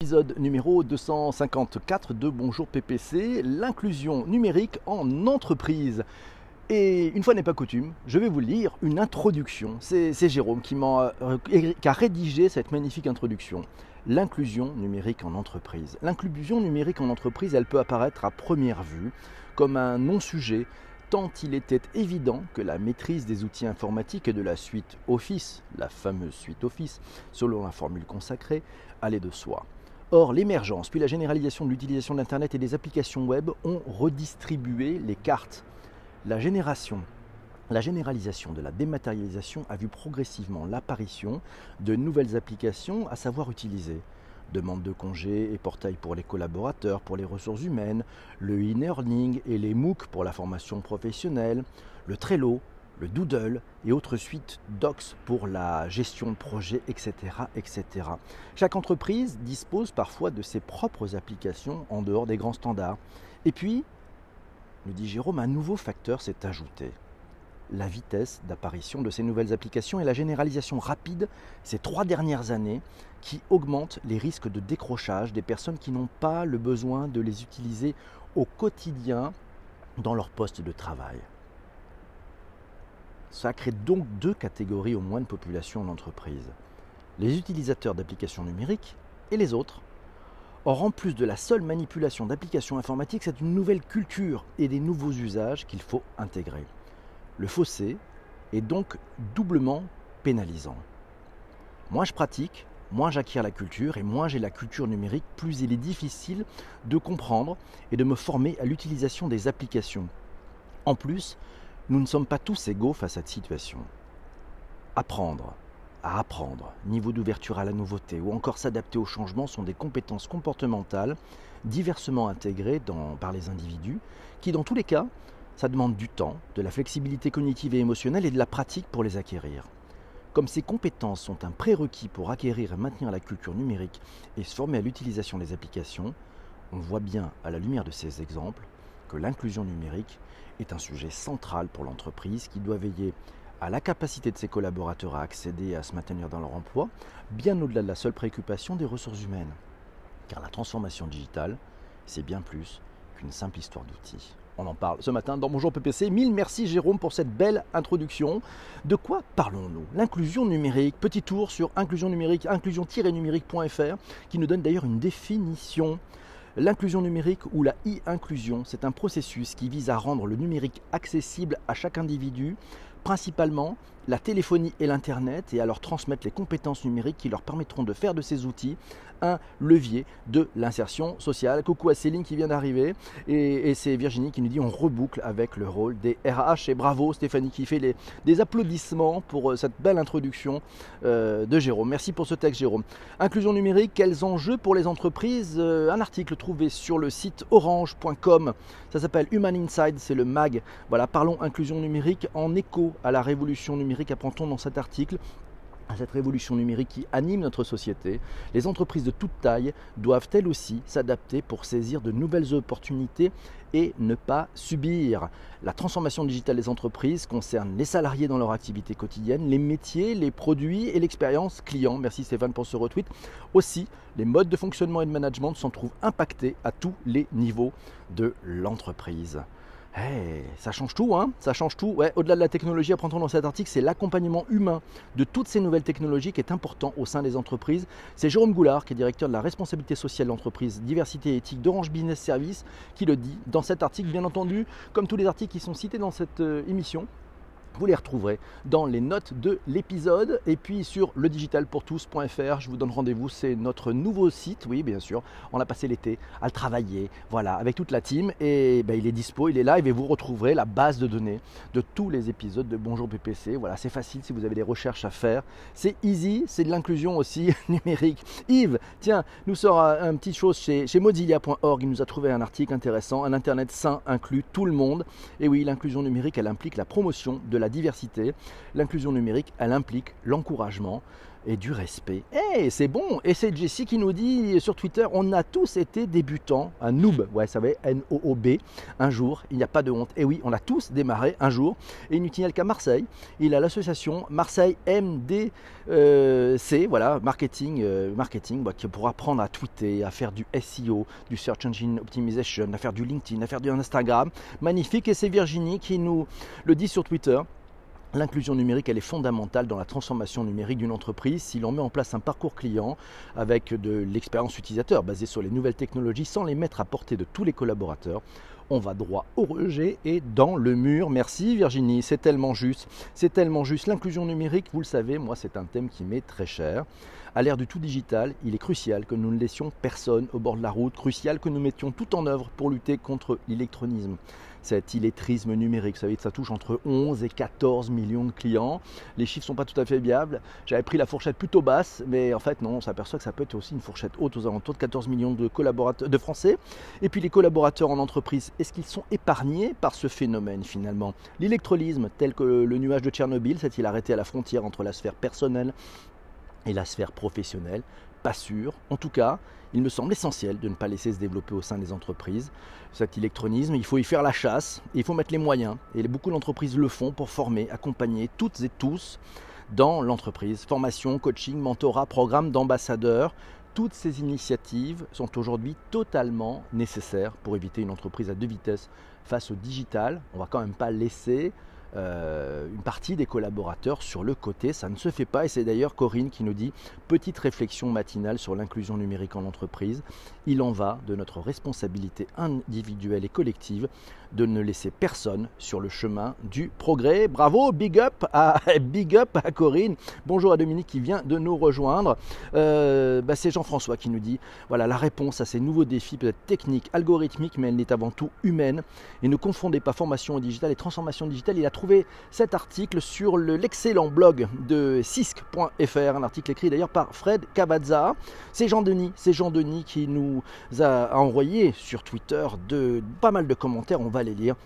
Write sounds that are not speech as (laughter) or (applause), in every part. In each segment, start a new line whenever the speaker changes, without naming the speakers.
Épisode numéro 254 de Bonjour PPC, l'inclusion numérique en entreprise. Et une fois n'est pas coutume, je vais vous lire une introduction. C'est Jérôme qui, a, euh, qui a rédigé cette magnifique introduction. L'inclusion numérique en entreprise. L'inclusion numérique en entreprise, elle peut apparaître à première vue comme un non-sujet, tant il était évident que la maîtrise des outils informatiques et de la suite Office, la fameuse suite Office, selon la formule consacrée, allait de soi. Or, l'émergence puis la généralisation de l'utilisation d'Internet et des applications web ont redistribué les cartes. La génération la généralisation de la dématérialisation a vu progressivement l'apparition de nouvelles applications à savoir utiliser. Demande de congés et portail pour les collaborateurs, pour les ressources humaines, le e-learning et les MOOC pour la formation professionnelle, le Trello, le Doodle et autres suites Docs pour la gestion de projets, etc., etc. Chaque entreprise dispose parfois de ses propres applications en dehors des grands standards. Et puis, nous dit Jérôme, un nouveau facteur s'est ajouté. La vitesse d'apparition de ces nouvelles applications et la généralisation rapide ces trois dernières années qui augmentent les risques de décrochage des personnes qui n'ont pas le besoin de les utiliser au quotidien dans leur poste de travail. Ça crée donc deux catégories au moins de population en entreprise. Les utilisateurs d'applications numériques et les autres. Or, en plus de la seule manipulation d'applications informatiques, c'est une nouvelle culture et des nouveaux usages qu'il faut intégrer. Le fossé est donc doublement pénalisant. Moins je pratique, moins j'acquiers la culture et moins j'ai la culture numérique, plus il est difficile de comprendre et de me former à l'utilisation des applications. En plus, nous ne sommes pas tous égaux face à cette situation. Apprendre, à apprendre, niveau d'ouverture à la nouveauté ou encore s'adapter au changement sont des compétences comportementales diversement intégrées par les individus qui, dans tous les cas, ça demande du temps, de la flexibilité cognitive et émotionnelle et de la pratique pour les acquérir. Comme ces compétences sont un prérequis pour acquérir et maintenir la culture numérique et se former à l'utilisation des applications, on voit bien à la lumière de ces exemples que l'inclusion numérique est un sujet central pour l'entreprise qui doit veiller à la capacité de ses collaborateurs à accéder et à se maintenir dans leur emploi, bien au-delà de la seule préoccupation des ressources humaines. Car la transformation digitale, c'est bien plus qu'une simple histoire d'outils. On en parle ce matin dans Bonjour PPC. Mille merci Jérôme pour cette belle introduction. De quoi parlons-nous? L'inclusion numérique. Petit tour sur inclusion numérique, inclusion-numérique.fr qui nous donne d'ailleurs une définition L'inclusion numérique ou la e-inclusion, c'est un processus qui vise à rendre le numérique accessible à chaque individu, principalement la téléphonie et l'Internet, et à leur transmettre les compétences numériques qui leur permettront de faire de ces outils un levier de l'insertion sociale. Coucou à Céline qui vient d'arriver et, c'est Virginie qui nous dit on reboucle avec le rôle des RH et bravo Stéphanie qui fait les, des applaudissements pour euh, cette belle introduction euh, de Jérôme. Merci pour ce texte Jérôme. Inclusion numérique, quels enjeux pour les entreprises euh, Un article trouvé sur le site orange.com. Ça s'appelle Human Inside, c'est le mag. Voilà, parlons inclusion numérique en écho à la révolution numérique, apprend-on dans cet article à cette révolution numérique qui anime notre société, les entreprises de toute taille doivent elles aussi s'adapter pour saisir de nouvelles opportunités et ne pas subir. La transformation digitale des entreprises concerne les salariés dans leur activité quotidienne, les métiers, les produits et l'expérience client. Merci Stéphane pour ce retweet. Aussi, les modes de fonctionnement et de management s'en trouvent impactés à tous les niveaux de l'entreprise. Eh, ça change tout, hein Ça change tout. Au-delà de la technologie, apprendons dans cet article, c'est l'accompagnement humain de toutes ces nouvelles technologies qui est important au sein des entreprises. C'est Jérôme Goulard, qui est directeur de la responsabilité sociale d'entreprise, diversité et éthique d'Orange Business Service, qui le dit dans cet article, bien entendu, comme tous les articles qui sont cités dans cette euh, émission. Vous les retrouverez dans les notes de l'épisode et puis sur ledigitalpourtous.fr. Je vous donne rendez-vous, c'est notre nouveau site. Oui, bien sûr, on a passé l'été à le travailler, voilà, avec toute la team et ben, il est dispo, il est live et vous retrouverez la base de données de tous les épisodes de Bonjour PPC. Voilà, c'est facile si vous avez des recherches à faire. C'est easy, c'est de l'inclusion aussi (laughs) numérique. Yves, tiens, nous sort un petit chose chez, chez Mozilla.org. Il nous a trouvé un article intéressant. Un Internet sain inclut tout le monde. Et oui, l'inclusion numérique, elle implique la promotion de la diversité. L'inclusion numérique, elle implique l'encouragement et du respect. Eh, c'est bon Et c'est Jessie qui nous dit sur Twitter, on a tous été débutants, un noob, ouais, ça va, N-O-O-B, un jour, il n'y a pas de honte. Et oui, on a tous démarré un jour, et il qu'à Marseille, il a l'association Marseille MDC, voilà, marketing, euh, marketing bah, qui pourra apprendre à tweeter, à faire du SEO, du Search Engine Optimization, à faire du LinkedIn, à faire du Instagram. Magnifique, et c'est Virginie qui nous le dit sur Twitter. L'inclusion numérique, elle est fondamentale dans la transformation numérique d'une entreprise. Si l'on met en place un parcours client avec de l'expérience utilisateur basée sur les nouvelles technologies sans les mettre à portée de tous les collaborateurs, on va droit au rejet et dans le mur. Merci Virginie, c'est tellement juste. C'est tellement juste. L'inclusion numérique, vous le savez, moi c'est un thème qui m'est très cher. À l'ère du tout digital, il est crucial que nous ne laissions personne au bord de la route, crucial que nous mettions tout en œuvre pour lutter contre l'électronisme cet illettrisme numérique. Ça touche entre 11 et 14 millions de clients. Les chiffres ne sont pas tout à fait viables. J'avais pris la fourchette plutôt basse, mais en fait, non, on s'aperçoit que ça peut être aussi une fourchette haute aux alentours de 14 millions de collaborateurs, de Français. Et puis les collaborateurs en entreprise, est-ce qu'ils sont épargnés par ce phénomène finalement? L'électrolysme, tel que le nuage de Tchernobyl, s'est-il arrêté à la frontière entre la sphère personnelle et la sphère professionnelle? Pas sûr. En tout cas, il me semble essentiel de ne pas laisser se développer au sein des entreprises cet électronisme. Il faut y faire la chasse, il faut mettre les moyens. Et beaucoup d'entreprises le font pour former, accompagner toutes et tous dans l'entreprise. Formation, coaching, mentorat, programme d'ambassadeurs. Toutes ces initiatives sont aujourd'hui totalement nécessaires pour éviter une entreprise à deux vitesses face au digital. On ne va quand même pas laisser euh, une partie des collaborateurs sur le côté. Ça ne se fait pas et c'est d'ailleurs Corinne qui nous dit petite réflexion matinale sur l'inclusion numérique en entreprise. Il en va de notre responsabilité individuelle et collective de ne laisser personne sur le chemin du progrès. Bravo, (laughs) big up à, Corinne. Bonjour à Dominique qui vient de nous rejoindre. Euh, bah, c'est Jean-François qui nous dit voilà la réponse à ces nouveaux défis peut-être techniques, algorithmiques, mais elle n'est avant tout humaine. Et ne confondez pas formation digitale et transformation digitale. Il a trouvé cet article sur l'excellent blog de cisc.fr, un article écrit d'ailleurs par Fred Cavazza. C'est Jean Denis, c'est Jean Denis qui nous a envoyé sur Twitter de pas mal de commentaires. On va les lire.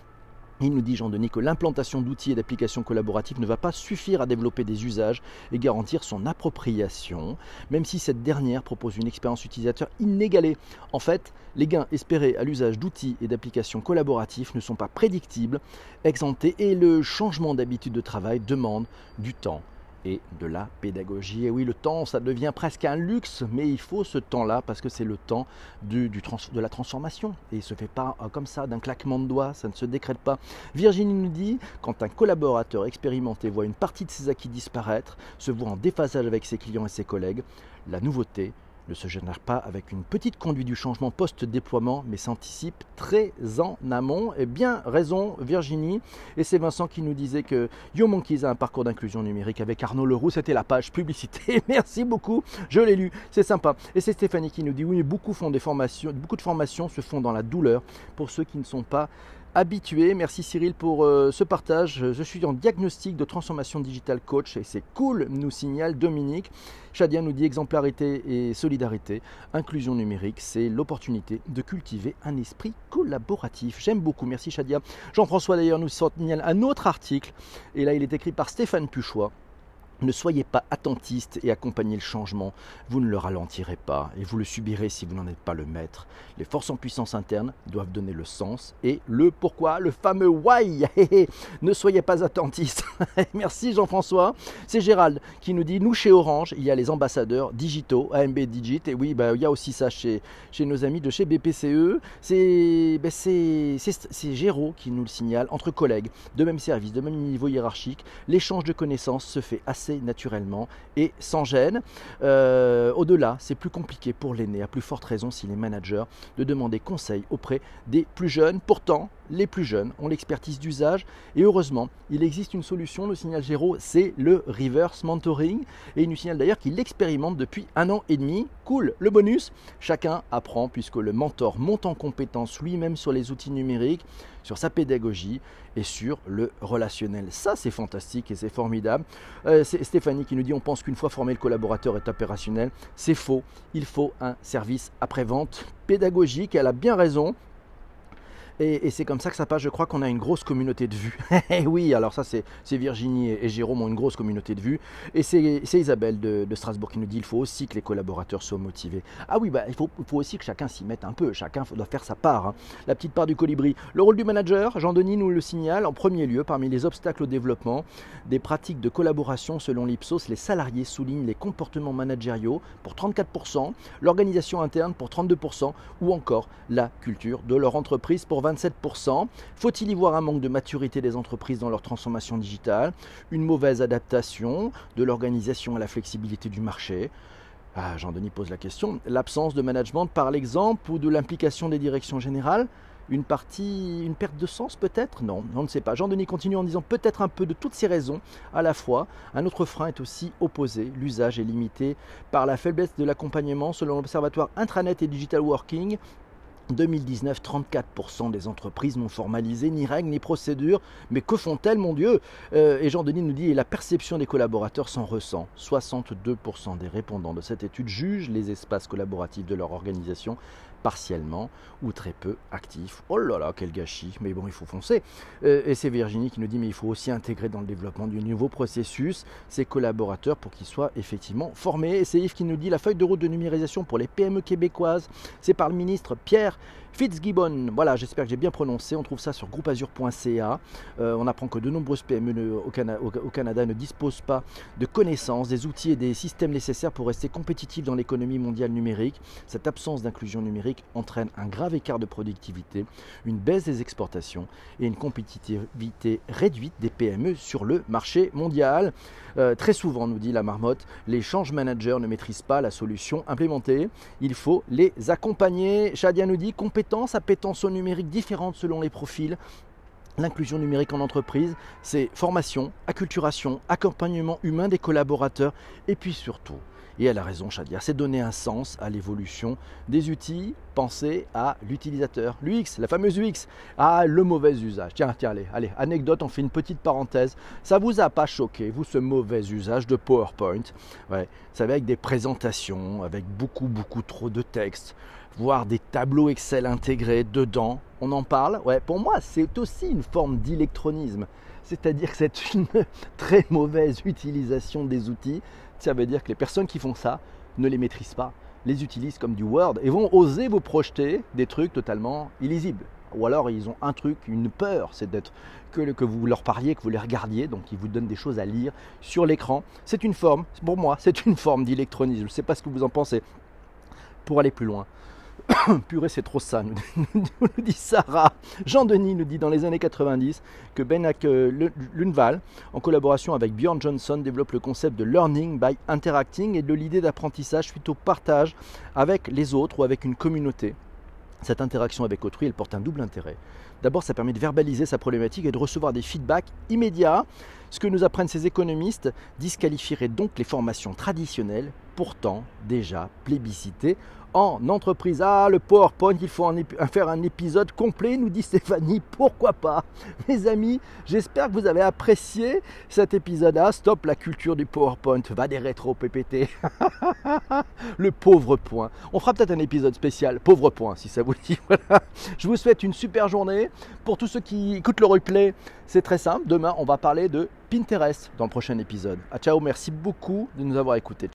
Il nous dit, Jean-Denis, que l'implantation d'outils et d'applications collaboratives ne va pas suffire à développer des usages et garantir son appropriation, même si cette dernière propose une expérience utilisateur inégalée. En fait, les gains espérés à l'usage d'outils et d'applications collaboratifs ne sont pas prédictibles, exemptés, et le changement d'habitude de travail demande du temps et de la pédagogie. Et oui, le temps, ça devient presque un luxe, mais il faut ce temps-là parce que c'est le temps du, de la transformation. Et il ne se fait pas euh, comme ça, d'un claquement de doigts, ça ne se décrète pas. Virginie nous dit, quand un collaborateur expérimenté voit une partie de ses acquis disparaître, se voit en déphasage avec ses clients et ses collègues, la nouveauté ne se génère pas avec une petite conduite du changement post-déploiement, mais s'anticipe très en amont. Et bien raison, Virginie. Et c'est Vincent qui nous disait que Yo Monkeys a un parcours d'inclusion numérique avec Arnaud Leroux. C'était la page publicité. (laughs) Merci beaucoup. Je l'ai lu. C'est sympa. Et c'est Stéphanie qui nous dit oui, beaucoup font des formations, beaucoup de formations se font dans la douleur pour ceux qui ne sont pas habitué. Merci Cyril pour euh, ce partage. Je suis en diagnostic de transformation digitale coach et c'est cool, nous signale Dominique. Shadia nous dit exemplarité et solidarité. Inclusion numérique, c'est l'opportunité de cultiver un esprit collaboratif. J'aime beaucoup, merci Shadia. Jean-François d'ailleurs nous signale un autre article et là il est écrit par Stéphane Puchois ne soyez pas attentiste et accompagnez le changement. Vous ne le ralentirez pas et vous le subirez si vous n'en êtes pas le maître. Les forces en puissance interne doivent donner le sens et le pourquoi, le fameux why. (laughs) ne soyez pas attentiste. (laughs) Merci Jean-François. C'est Gérald qui nous dit nous chez Orange, il y a les ambassadeurs digitaux, AMB Digit. Et oui, bah, il y a aussi ça chez, nos amis de chez BPCE. C'est bah, Géraud qui nous le signale entre collègues de même service, de même niveau hiérarchique. L'échange de connaissances se fait assez naturellement et sans gêne. Euh, au-delà, c'est plus compliqué pour l'aîné, à plus forte raison s'il est manager, de demander conseil auprès des plus jeunes. Pourtant, les plus jeunes ont l'expertise d'usage et heureusement, il existe une solution, le signal Géro, c'est le reverse mentoring et il nous signale d'ailleurs qu'il l'expérimente depuis un an et demi. Cool, le bonus, chacun apprend puisque le mentor monte en compétence lui-même sur les outils numériques, sur sa pédagogie et sur le relationnel. Ça, c'est fantastique et c'est formidable. Euh, c'est Stéphanie qui nous dit on pense qu'une fois formé, le collaborateur est opérationnel. C'est faux. Il faut un service après-vente pédagogique. Elle a bien raison. Et, c'est comme ça que ça passe. Je crois qu'on a une grosse communauté de vues. (laughs) Eh oui, alors ça, c'est Virginie et, Jérôme ont une grosse communauté de vues. Et c'est Isabelle de, Strasbourg qui nous dit il faut aussi que les collaborateurs soient motivés. Ah oui, bah, il, faut, aussi que chacun s'y mette un peu. Chacun doit faire sa part. Hein. La petite part du colibri. Le rôle du manager, Jean-Denis nous le signale, en premier lieu, parmi les obstacles au développement des pratiques de collaboration selon l'Ipsos, les salariés soulignent les comportements managériaux pour 34%, l'organisation interne pour 32% ou encore la culture de leur entreprise pour 27%. Faut-il y voir un manque de maturité des entreprises dans leur transformation digitale, une mauvaise adaptation de l'organisation à la flexibilité du marché? Ah, Jean-Denis pose la question. L'absence de management par l'exemple ou de l'implication des directions générales? Une partie, une perte de sens peut-être? Non, on ne sait pas. Jean-Denis continue en disant peut-être un peu de toutes ces raisons à la fois. Un autre frein est aussi opposé. L'usage est limité par la faiblesse de l'accompagnement selon l'Observatoire Intranet et Digital Working. 2019, 34% des entreprises n'ont formalisé ni règles ni procédures. Mais que font-elles, mon Dieu? Euh, Et Jean-Denis nous dit, et la perception des collaborateurs s'en ressent. 62% des répondants de cette étude jugent les espaces collaboratifs de leur organisation partiellement ou très peu actifs. Oh là là, quel gâchis, mais bon, il faut foncer. Euh, et c'est Virginie qui nous dit, mais il faut aussi intégrer dans le développement du nouveau processus ces collaborateurs pour qu'ils soient effectivement formés. Et c'est Yves qui nous dit, la feuille de route de numérisation pour les PME québécoises, c'est par le ministre Pierre Fitzgibbon, voilà, j'espère que j'ai bien prononcé. On trouve ça sur groupeazur.ca. Euh, on apprend que de nombreuses PME au, Canada ne disposent pas de connaissances, des outils et des systèmes nécessaires pour rester compétitifs dans l'économie mondiale numérique. Cette absence d'inclusion numérique entraîne un grave écart de productivité, une baisse des exportations et une compétitivité réduite des PME sur le marché mondial. Euh, très souvent, nous dit la marmotte, les change managers ne maîtrisent pas la solution implémentée. Il faut les accompagner. Shadia nous dit compétitivité compétences, appétences au numérique différentes selon les profils. L'inclusion numérique en entreprise, c'est formation, acculturation, accompagnement humain des collaborateurs et puis surtout, et elle a raison Shadia, c'est donner un sens à l'évolution des outils, penser à l'utilisateur, l'UX, la fameuse UX, à le mauvais usage. Tiens, tiens, allez, allez, anecdote, on fait une petite parenthèse. Ça vous a pas choqué, vous, ce mauvais usage de PowerPoint? Ouais, vous savez, avec des présentations, avec beaucoup, beaucoup trop de texte, voire des tableaux Excel intégrés dedans. On en parle Ouais, pour moi, c'est aussi une forme d'électronisme. C'est-à-dire que c'est une (laughs) très mauvaise utilisation des outils. Ça veut dire que les personnes qui font ça ne les maîtrisent pas, les utilisent comme du Word et vont oser vous projeter des trucs totalement illisibles. Ou alors ils ont un truc, une peur, c'est d'être que, que, vous leur parliez, que vous les regardiez, donc ils vous donnent des choses à lire sur l'écran. C'est une forme, pour moi, c'est une forme d'électronisme. Je ne sais pas ce que vous en pensez. Pour aller plus loin, (coughs) Purée, c'est trop ça, nous, dit Sarah. Jean-Denis nous dit dans les années 90 que Ben Lunval, en collaboration avec Bjorn Johnson, développe le concept de learning by interacting et de l'idée d'apprentissage suite au partage avec les autres ou avec une communauté. Cette interaction avec autrui, elle porte un double intérêt. D'abord, ça permet de verbaliser sa problématique et de recevoir des feedbacks immédiats. Ce que nous apprennent ces économistes disqualifierait donc les formations traditionnelles, pourtant déjà plébiscitées en entreprise. Ah, le PowerPoint, il faut en faire un épisode complet, nous dit Stéphanie. Pourquoi pas? Mes amis, j'espère que vous avez apprécié cet épisode-là. Stop la culture du PowerPoint. Va des rétro PPT. (laughs) le pauvre point. On fera peut-être un épisode spécial, pauvre point, si ça vous dit. (laughs) Je vous souhaite une super journée. Pour tous ceux qui écoutent le replay, c'est très simple. Demain, on va parler de Pinterest dans le prochain épisode. Ah, ciao, merci beaucoup de nous avoir écoutés.